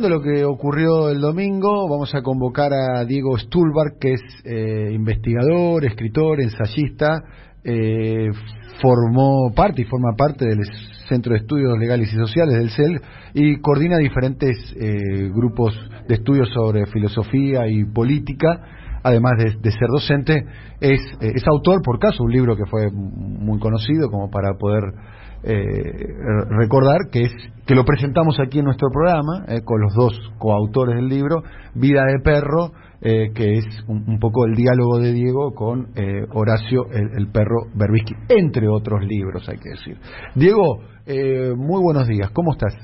lo que ocurrió el domingo, vamos a convocar a Diego Stulbar, que es eh, investigador, escritor, ensayista, eh, formó parte y forma parte del Centro de Estudios Legales y Sociales del CEL y coordina diferentes eh, grupos de estudios sobre filosofía y política, además de, ser docente, es, es autor, por caso, un libro que fue muy conocido como para poder eh, recordar que es que lo presentamos aquí en nuestro programa eh, con los dos coautores del libro Vida de perro eh, que es un, poco el diálogo de Diego con eh, Horacio el, perro Berbisky entre otros libros hay que decir Diego muy buenos días cómo estás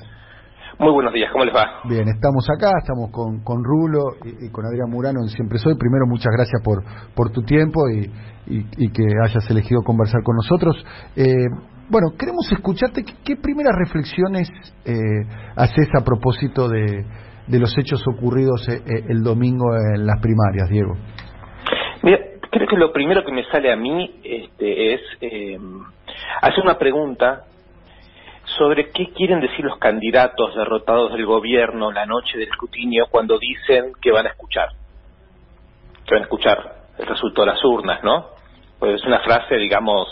muy buenos días, ¿cómo les va? Bien, estamos acá, estamos con, con Rulo y, con Adrián Murano en Siempre Soy. Primero, muchas gracias por, por tu tiempo y, y, que hayas elegido conversar con nosotros. Eh, bueno, queremos escucharte. ¿Qué, primeras reflexiones eh, haces a propósito de, los hechos ocurridos eh, eh, el domingo en las primarias, Diego? Mira, creo que lo primero que me sale a mí este, es eh, hacer una pregunta sobre qué quieren decir los candidatos derrotados del gobierno la noche del escrutinio cuando dicen que van a escuchar. Que van a escuchar el resultado de las urnas, ¿no? Pues es una frase, digamos,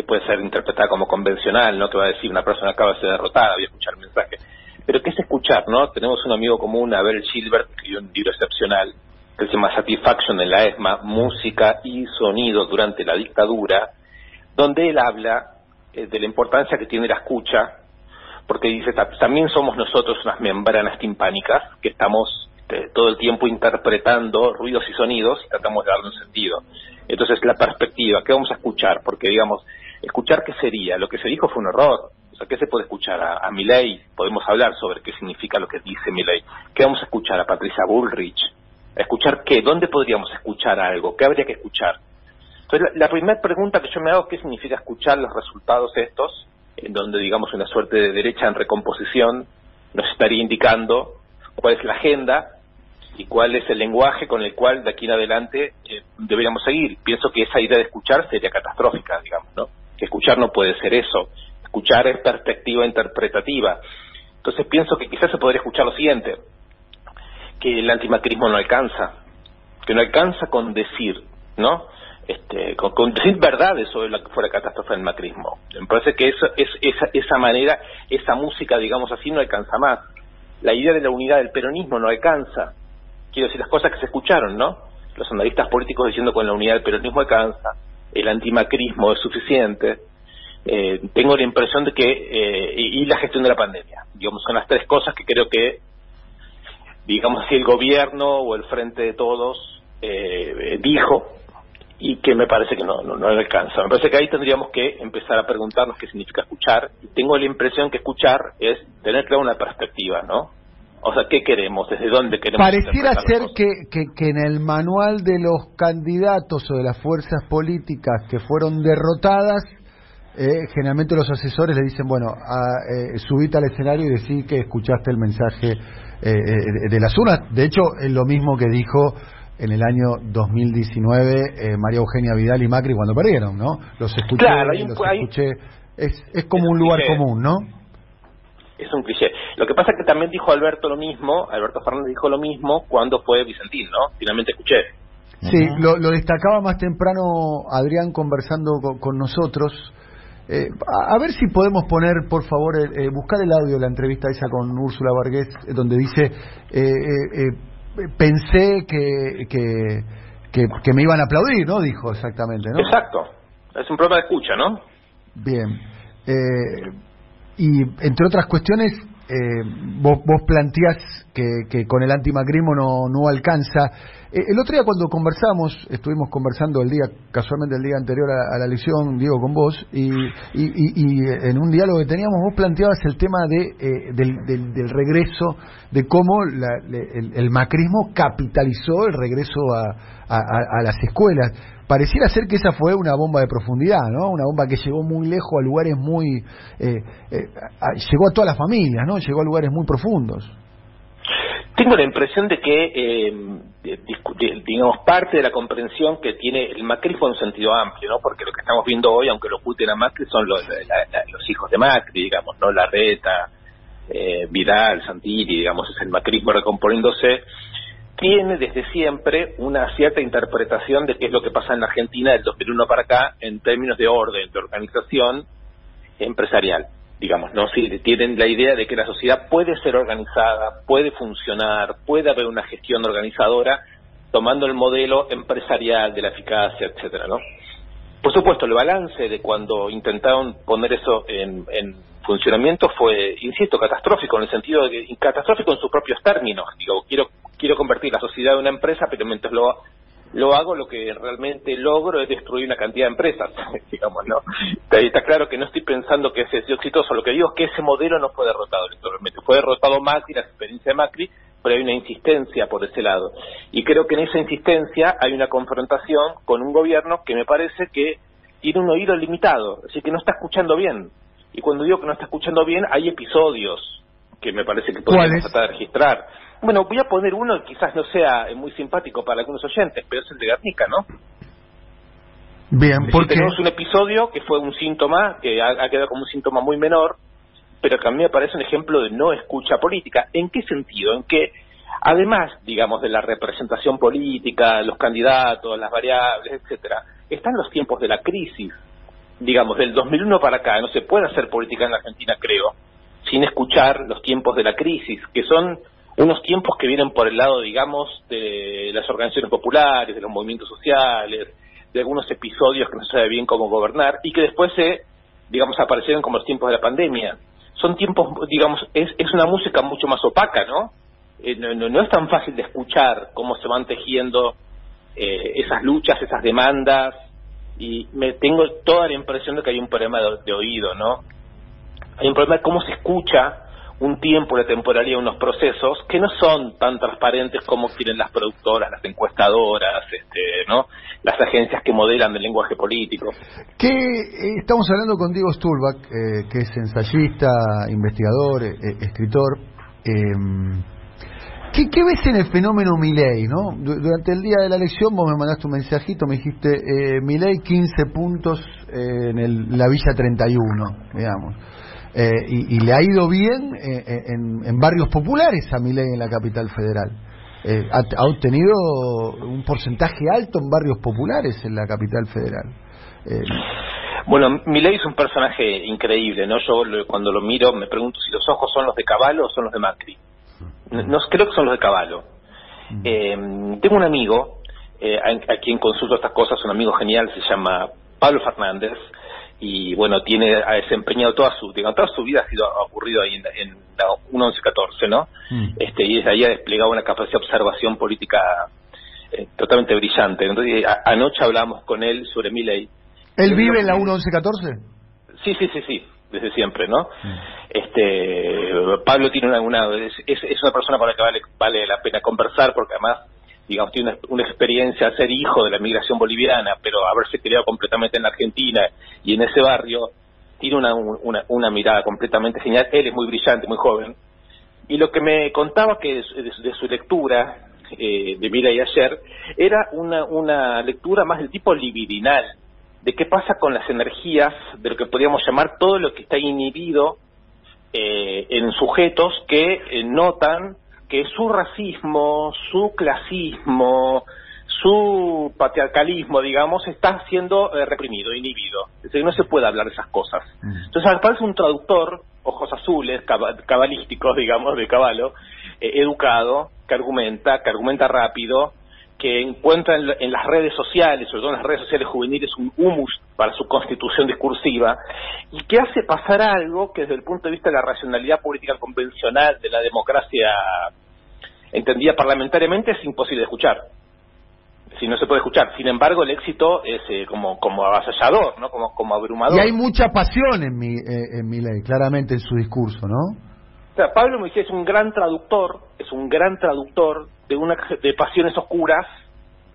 que puede ser interpretada como convencional, ¿no? Que va a decir una persona acaba de ser derrotada, voy a escuchar el mensaje. Pero ¿qué es escuchar, no? Tenemos un amigo común, Abel Gilbert, que escribió un libro excepcional que se llama Satisfaction en la ESMA, Música y Sonido durante la dictadura, donde él habla eh, de la importancia que tiene la escucha, porque dice, también somos nosotros unas membranas timpánicas que estamos este, todo el tiempo interpretando ruidos y sonidos y tratamos de darle un sentido. Entonces, la perspectiva, ¿qué vamos a escuchar? Porque, digamos, escuchar qué sería. Lo que se dijo fue un error. O sea, ¿qué se puede escuchar? A, a Milley, podemos hablar sobre qué significa lo que dice Milley. ¿Qué vamos a escuchar? A Patricia Bullrich. ¿A escuchar qué? ¿Dónde podríamos escuchar algo? ¿Qué habría que escuchar? Entonces, la, primera pregunta que yo me hago es qué significa escuchar los resultados estos, en donde, digamos, una suerte de derecha en recomposición nos estaría indicando cuál es la agenda y cuál es el lenguaje con el cual de aquí en adelante eh, deberíamos seguir. Pienso que esa idea de escuchar sería catastrófica, digamos, ¿no? Que escuchar no puede ser eso. Escuchar es perspectiva interpretativa. Entonces pienso que quizás se podría escuchar lo siguiente, que el antimacrismo no alcanza, que no alcanza con decir, ¿no? Este, con, decir verdades sobre la que fuera catástrofe del macrismo. Me parece que eso, es, esa, esa manera, esa música, digamos así, no alcanza más. La idea de la unidad del peronismo no alcanza quiero decir, las cosas que se escucharon, ¿no? Los analistas políticos diciendo con la unidad del peronismo alcanza, el antimacrismo es suficiente. Eh, tengo la impresión de que, eh, y, la gestión de la pandemia, digamos, son las tres cosas que creo que, digamos así, el gobierno o el frente de todos eh, dijo y que me parece que no, no, no alcanza. Me parece que ahí tendríamos que empezar a preguntarnos qué significa escuchar. Y tengo la impresión que escuchar es tener claro una perspectiva, ¿no? O sea, ¿qué queremos? ¿Desde dónde queremos? Pareciera ser que, que, en el manual de los candidatos o de las fuerzas políticas que fueron derrotadas, eh, generalmente los asesores le dicen, bueno, a, eh, subite al escenario y decí que escuchaste el mensaje eh, de las urnas. De hecho, es lo mismo que dijo en el año 2019 María Eugenia Vidal y Macri cuando perdieron, ¿no? Los escuché, los escuché. Es, es como un lugar común, ¿no? Es un cliché. Lo que pasa es que también dijo Alberto lo mismo, Alberto Fernández dijo lo mismo cuando fue Vicentín, ¿no? Finalmente escuché. Sí, lo, destacaba más temprano Adrián conversando con, nosotros. Eh, a, ver si podemos poner, por favor, eh, buscar el audio de la entrevista esa con Úrsula Vargas, eh, donde dice, pensé que, que, que, me iban a aplaudir, ¿no? Dijo exactamente, ¿no? Exacto. Es un problema de escucha, ¿no? Bien. Eh, y entre otras cuestiones, eh, vos, vos planteás que, que, con el antimacrismo no, no alcanza. Eh, el otro día cuando conversamos, estuvimos conversando el día, casualmente el día anterior a, la elección, Diego, con vos, y, y, en un diálogo que teníamos, vos planteabas el tema de, eh, del, del, regreso, de cómo el, macrismo capitalizó el regreso a, a las escuelas pareciera ser que esa fue una bomba de profundidad, ¿no? Una bomba que llegó muy lejos a lugares muy... Eh, eh, llegó a todas las familias, ¿no? Llegó a lugares muy profundos. Tengo la impresión de que, eh, digamos, parte de la comprensión que tiene el macrismo en un sentido amplio, ¿no? Porque lo que estamos viendo hoy, aunque lo oculten a Macri, son los, hijos de Macri, digamos, ¿no? La reta, eh, Vidal, Santilli, digamos, es el macrismo recomponiéndose, tiene desde siempre una cierta interpretación de qué es lo que pasa en la Argentina del 2001 para acá en términos de orden, de organización empresarial digamos, ¿no? Sí, tienen la idea de que la sociedad puede ser organizada, puede funcionar, puede haber una gestión organizadora tomando el modelo empresarial de la eficacia, etcétera, ¿no? Por supuesto, el balance de cuando intentaron poner eso en, funcionamiento fue, insisto, catastrófico en el sentido de que catastrófico en sus propios términos. Digo, quiero quiero convertir la sociedad en una empresa, pero mientras lo lo hago, lo que realmente logro es destruir una cantidad de empresas, digamos, ¿no? Está claro que no estoy pensando que ese sido exitoso, lo que digo es que ese modelo no fue derrotado electoralmente, fue derrotado Macri, la experiencia de Macri, pero hay una insistencia por ese lado. Y creo que en esa insistencia hay una confrontación con un gobierno que me parece que tiene un oído limitado, así que no está escuchando bien. Y cuando digo que no está escuchando bien, hay episodios que me parece que podemos tratar de registrar bueno, voy a poner uno que quizás no sea muy simpático para algunos oyentes, pero es el de Guernica, ¿no? Bien, porque tenemos un episodio que fue un síntoma, que ha, quedado como un síntoma muy menor, pero que a mí me parece un ejemplo de no escucha política. ¿En qué sentido? En que, además, digamos, de la representación política, los candidatos, las variables, etcétera, están los tiempos de la crisis. Digamos, del 2001 para acá, no se puede hacer política en la Argentina, creo, sin escuchar los tiempos de la crisis, que son unos tiempos que vienen por el lado, digamos, de las organizaciones populares, de los movimientos sociales, de algunos episodios que no se sabe bien cómo gobernar y que después se, digamos, aparecieron como los tiempos de la pandemia. Son tiempos, digamos, es, es una música mucho más opaca, ¿no? Eh, no, no, es tan fácil de escuchar cómo se van tejiendo eh, esas luchas, esas demandas, y me tengo toda la impresión de que hay un problema de, de oído, ¿no? Hay un problema de cómo se escucha un tiempo de temporalidad, unos procesos que no son tan transparentes como quieren las productoras, las encuestadoras, este, ¿no? las agencias que modelan el lenguaje político. Que eh, estamos hablando con Diego Sturback, eh, que es ensayista, investigador, eh, escritor. Em, ¿Qué, ¿Qué, ves en el fenómeno Milei? ¿no? Durante el día de la elección vos me mandaste un mensajito, me dijiste eh, Milei 15 puntos en el, la Villa 31, digamos. Eh, y, le ha ido bien eh, eh, en, barrios populares a Milei en la capital federal. Ha, obtenido un porcentaje alto en barrios populares en la capital federal. Bueno, Milei es un personaje increíble, ¿no? Yo cuando lo miro me pregunto si los ojos son los de Caballo o son los de Macri. No, creo que son los de Caballo. tengo un amigo a, a, quien consulto estas cosas, un amigo genial, se llama Pablo Fernández, y bueno, tiene ha desempeñado toda su, digamos, toda su vida ha sido ocurrido ahí en, en la 1114, ¿no? Mm. Este, y desde ahí ha desplegado una capacidad de observación política eh, totalmente brillante. Entonces, anoche hablamos con él sobre mi ley. ¿Él vive en la 1114? Sí, sí, sí, sí, desde siempre, ¿no? Mm. Este, Pablo tiene una, una es, es, una persona con la que vale, vale la pena conversar porque además digamos, tiene una, experiencia ser hijo de la migración boliviana, pero haberse criado completamente en la Argentina y en ese barrio, tiene una, una, una mirada completamente genial. Él es muy brillante, muy joven. Y lo que me contaba que de, su lectura, eh, de Mira y ayer, era una, una lectura más del tipo libidinal, de qué pasa con las energías, de lo que podríamos llamar todo lo que está inhibido eh, en sujetos que eh, notan que su racismo, su clasismo, su patriarcalismo, digamos, está siendo eh, reprimido, inhibido. Es decir, no se puede hablar de esas cosas. Mm. Entonces, al parece un traductor, ojos azules, cabalísticos, digamos, de caballo, eh, educado, que argumenta, que argumenta rápido, que encuentra en, las redes sociales, sobre todo en las redes sociales juveniles, un humus para su constitución discursiva, y que hace pasar algo que desde el punto de vista de la racionalidad política convencional de la democracia entendida parlamentariamente es imposible de escuchar. Si no se puede escuchar. Sin embargo, el éxito es eh, como, como avasallador, ¿no? Como, como abrumador. Y hay mucha pasión en mi, eh, en mi ley, claramente en su discurso, ¿no? Sea, Pablo dice, es un gran traductor, es un gran traductor de, una, de pasiones oscuras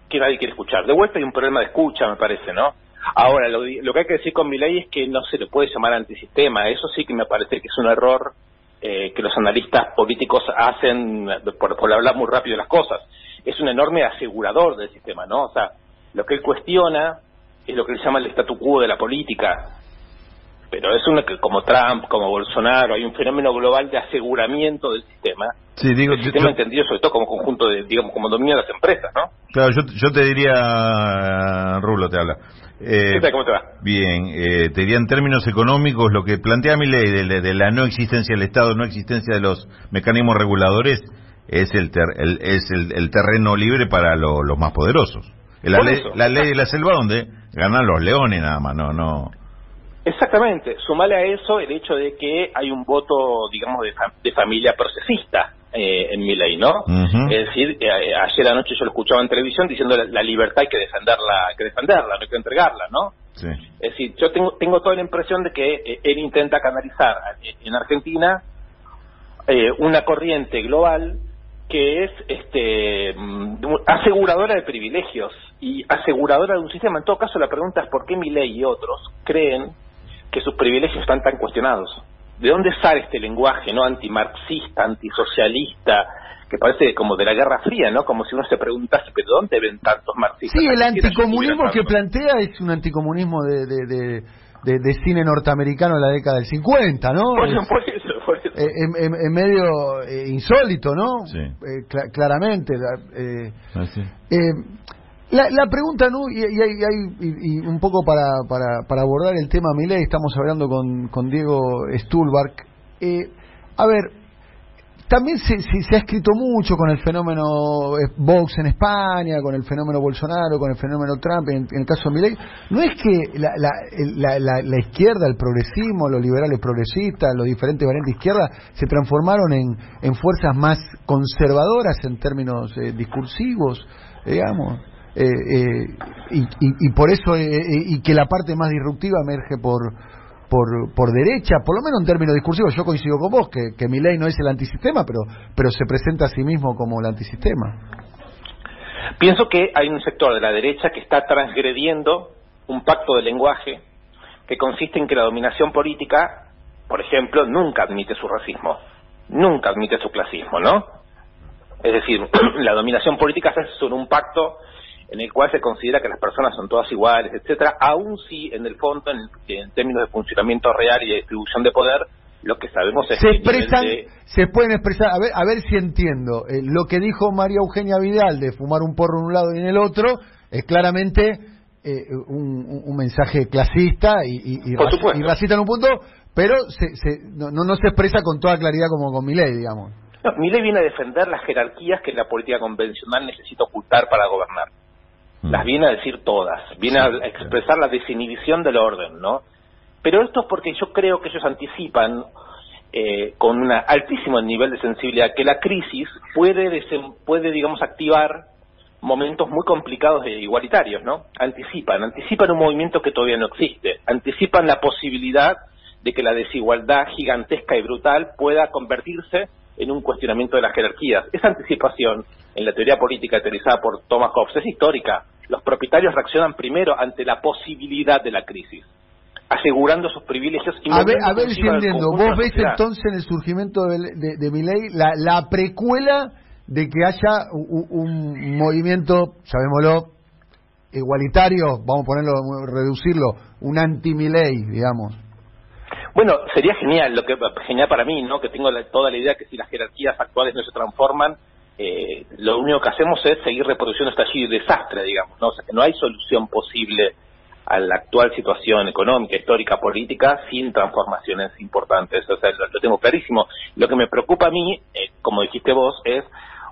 que nadie quiere escuchar. De vuelta hay un problema de escucha, me parece, ¿no? Ahora, lo, lo que hay que decir con mi ley es que no se le puede llamar antisistema. Eso sí que me parece que es un error eh, que los analistas políticos hacen por, por hablar muy rápido de las cosas. Es un enorme asegurador del sistema, ¿no? O sea, lo que él cuestiona es lo que él llama el statu quo de la política. Pero es una que como Trump, como Bolsonaro, hay un fenómeno global de aseguramiento del sistema. Sí, digo, el sistema entendido sobre todo como conjunto de, digamos, como dominio de las empresas, ¿no? Claro, yo, yo te diría, Rulo te habla. Eh, ¿Cómo te va? Bien, eh, te diría en términos económicos lo que plantea mi ley de, la no existencia del Estado, no existencia de los mecanismos reguladores, es el, el es el, terreno libre para los más poderosos. La ley, la ley de la selva donde ganan los leones nada más, no, no. Exactamente. Sumale a eso el hecho de que hay un voto, digamos, de, familia procesista eh, en mi ley, ¿no? Es decir, eh, ayer anoche yo lo escuchaba en televisión diciendo la, la, libertad hay que defenderla, hay que defenderla, no hay que entregarla, ¿no? Sí. Es decir, yo tengo, tengo toda la impresión de que eh, él intenta canalizar en Argentina una corriente global que es este mm, aseguradora de privilegios y aseguradora de un sistema. En todo caso, la pregunta es por qué mi ley y otros creen que sus privilegios están tan cuestionados. ¿De dónde sale este lenguaje no antimarxista, antisocialista, que parece como de la Guerra Fría, ¿no? Como si uno se preguntase, ¿pero dónde ven tantos marxistas? Sí, el anticomunismo que plantea es un anticomunismo de, de, de, cine norteamericano en la década del 50, ¿no? Por eso, por eso, eh, en, medio eh, insólito, ¿no? Sí. Eh, claramente. Eh, ah, la, la pregunta, ¿no? Y, y, y, un poco para, para, para, abordar el tema Milei, estamos hablando con, con Diego Stulbark. Eh, a ver, también se, se, ha escrito mucho con el fenómeno Vox en España, con el fenómeno Bolsonaro, con el fenómeno Trump, en, el caso de Milei. ¿No es que la, la, la, la, izquierda, el progresismo, los liberales progresistas, los diferentes variantes de izquierda, se transformaron en, en fuerzas más conservadoras en términos eh, discursivos, digamos? Eh, eh, y, y, por eso eh, y que la parte más disruptiva emerge por, por, por derecha, por lo menos en términos discursivos. Yo coincido con vos que, que mi ley no es el antisistema, pero, pero se presenta a sí mismo como el antisistema. Pienso que hay un sector de la derecha que está transgrediendo un pacto de lenguaje que consiste en que la dominación política, por ejemplo, nunca admite su racismo, nunca admite su clasismo, ¿no? Es decir, la dominación política se hace sobre un pacto en el cual se considera que las personas son todas iguales, etcétera, aún si en el fondo, en, términos de funcionamiento real y de distribución de poder, lo que sabemos es se expresan, se pueden expresar, a ver, a ver si entiendo, eh, lo que dijo María Eugenia Vidal de fumar un porro en un lado y en el otro, es claramente eh, un, mensaje clasista y, y, y, racista en un punto, pero se, se, no, no se expresa con toda claridad como con mi ley, digamos. No, mi ley viene a defender las jerarquías que la política convencional necesita ocultar para gobernar. Mm. las viene a decir todas, viene a expresar la desinhibición del orden, ¿no? Pero esto es porque yo creo que ellos anticipan eh, con un altísimo nivel de sensibilidad que la crisis puede, puede digamos, activar momentos muy complicados e igualitarios, ¿no? Anticipan, anticipan un movimiento que todavía no existe, anticipan la posibilidad de que la desigualdad gigantesca y brutal pueda convertirse en un cuestionamiento de las jerarquías. Esa anticipación en la teoría política teorizada por Thomas Hobbes es histórica los propietarios reaccionan primero ante la posibilidad de la crisis, asegurando sus privilegios. Y a ver, a ver si entiendo, vos ves entonces en el surgimiento de, de, mi ley la, la, precuela de que haya un, movimiento, llamémoslo, igualitario, vamos a ponerlo, reducirlo, un anti-Miley, digamos. Bueno, sería genial, lo que genial para mí, ¿no? Que tengo toda la idea que si las jerarquías actuales no se transforman, eh, lo único que hacemos es seguir reproduciendo este allí desastre, digamos, ¿no? Sea, que no hay solución posible a la actual situación económica, histórica, política, sin transformaciones importantes. O sea, lo, tengo clarísimo. Lo que me preocupa a mí, eh, como dijiste vos, es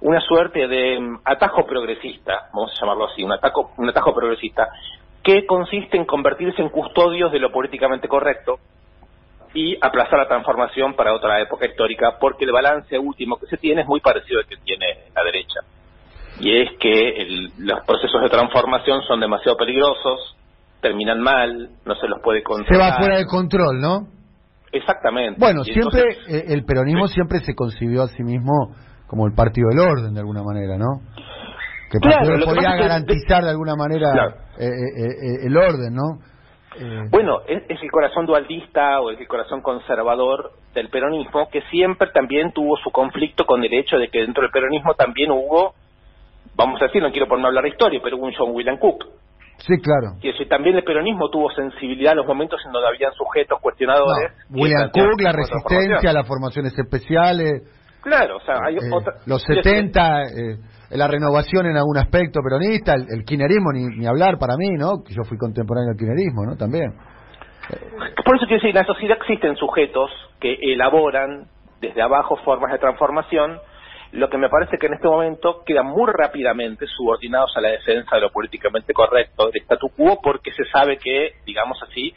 una suerte de mm, atajo progresista, vamos a llamarlo así, un, ataco, un atajo progresista, que consiste en convertirse en custodios de lo políticamente correcto, y aplazar la transformación para otra época histórica, porque el balance último que se tiene es muy parecido al que tiene la derecha. Y es que los procesos de transformación son demasiado peligrosos, terminan mal, no se los puede controlar. Se va fuera de control, ¿no? Exactamente. Bueno, siempre eh, el peronismo siempre se concibió a sí mismo como el partido del orden, de alguna manera, ¿no? Que podía garantizar de, alguna manera eh, eh, el orden, ¿no? Eh, bueno, es, el corazón dualdista o es el corazón conservador del peronismo que siempre también tuvo su conflicto con el hecho de que dentro del peronismo también hubo, vamos a decir, no quiero ponerme a hablar de historia, pero hubo un John William Cook, Sí, claro. Y eso, también el peronismo tuvo sensibilidad en los momentos en donde habían sujetos cuestionadores. William Cook, la resistencia, las formaciones especiales. Claro, o sea, hay eh, Los 70, eh, la renovación en algún aspecto peronista, el, el kinerismo, ni, hablar para mí, ¿no? Yo fui contemporáneo del kinerismo, ¿no? También. Por eso quiero decir, en la sociedad existen sujetos que elaboran desde abajo formas de transformación, lo que me parece que en este momento quedan muy rápidamente subordinados a la defensa de lo políticamente correcto del statu quo porque se sabe que, digamos así,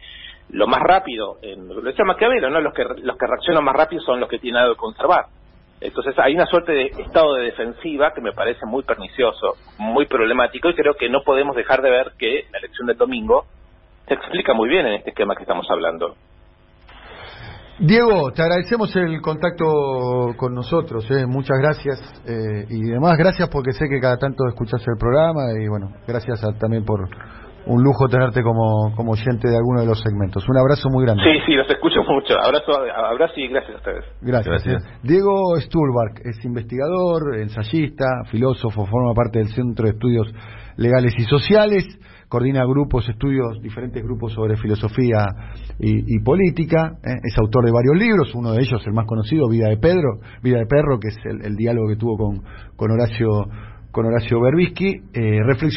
lo más rápido, en, lo decía Maquiavelo, ¿no? los, que, los que reaccionan más rápido son los que tienen algo que conservar. Entonces hay una suerte de estado de defensiva que me parece muy pernicioso, muy problemático y creo que no podemos dejar de ver que la elección del domingo se explica muy bien en este esquema que estamos hablando. Diego, te agradecemos el contacto con nosotros, eh. muchas gracias eh, y además gracias porque sé que cada tanto escuchas el programa y bueno, gracias también por un lujo tenerte como, como oyente de alguno de los segmentos. Un abrazo muy grande. Sí, sí, los escucho mucho. Abrazo, abrazo y gracias a ustedes. Gracias. gracias. Diego Stulbark es investigador, ensayista, filósofo, forma parte del Centro de Estudios Legales y Sociales coordina grupos, estudios, diferentes grupos sobre filosofía y, política, ¿eh? es autor de varios libros, uno de ellos, el más conocido, Vida de Pedro, Vida de Perro, que es el, diálogo que tuvo con, con Horacio con Horacio Berbisky, eh,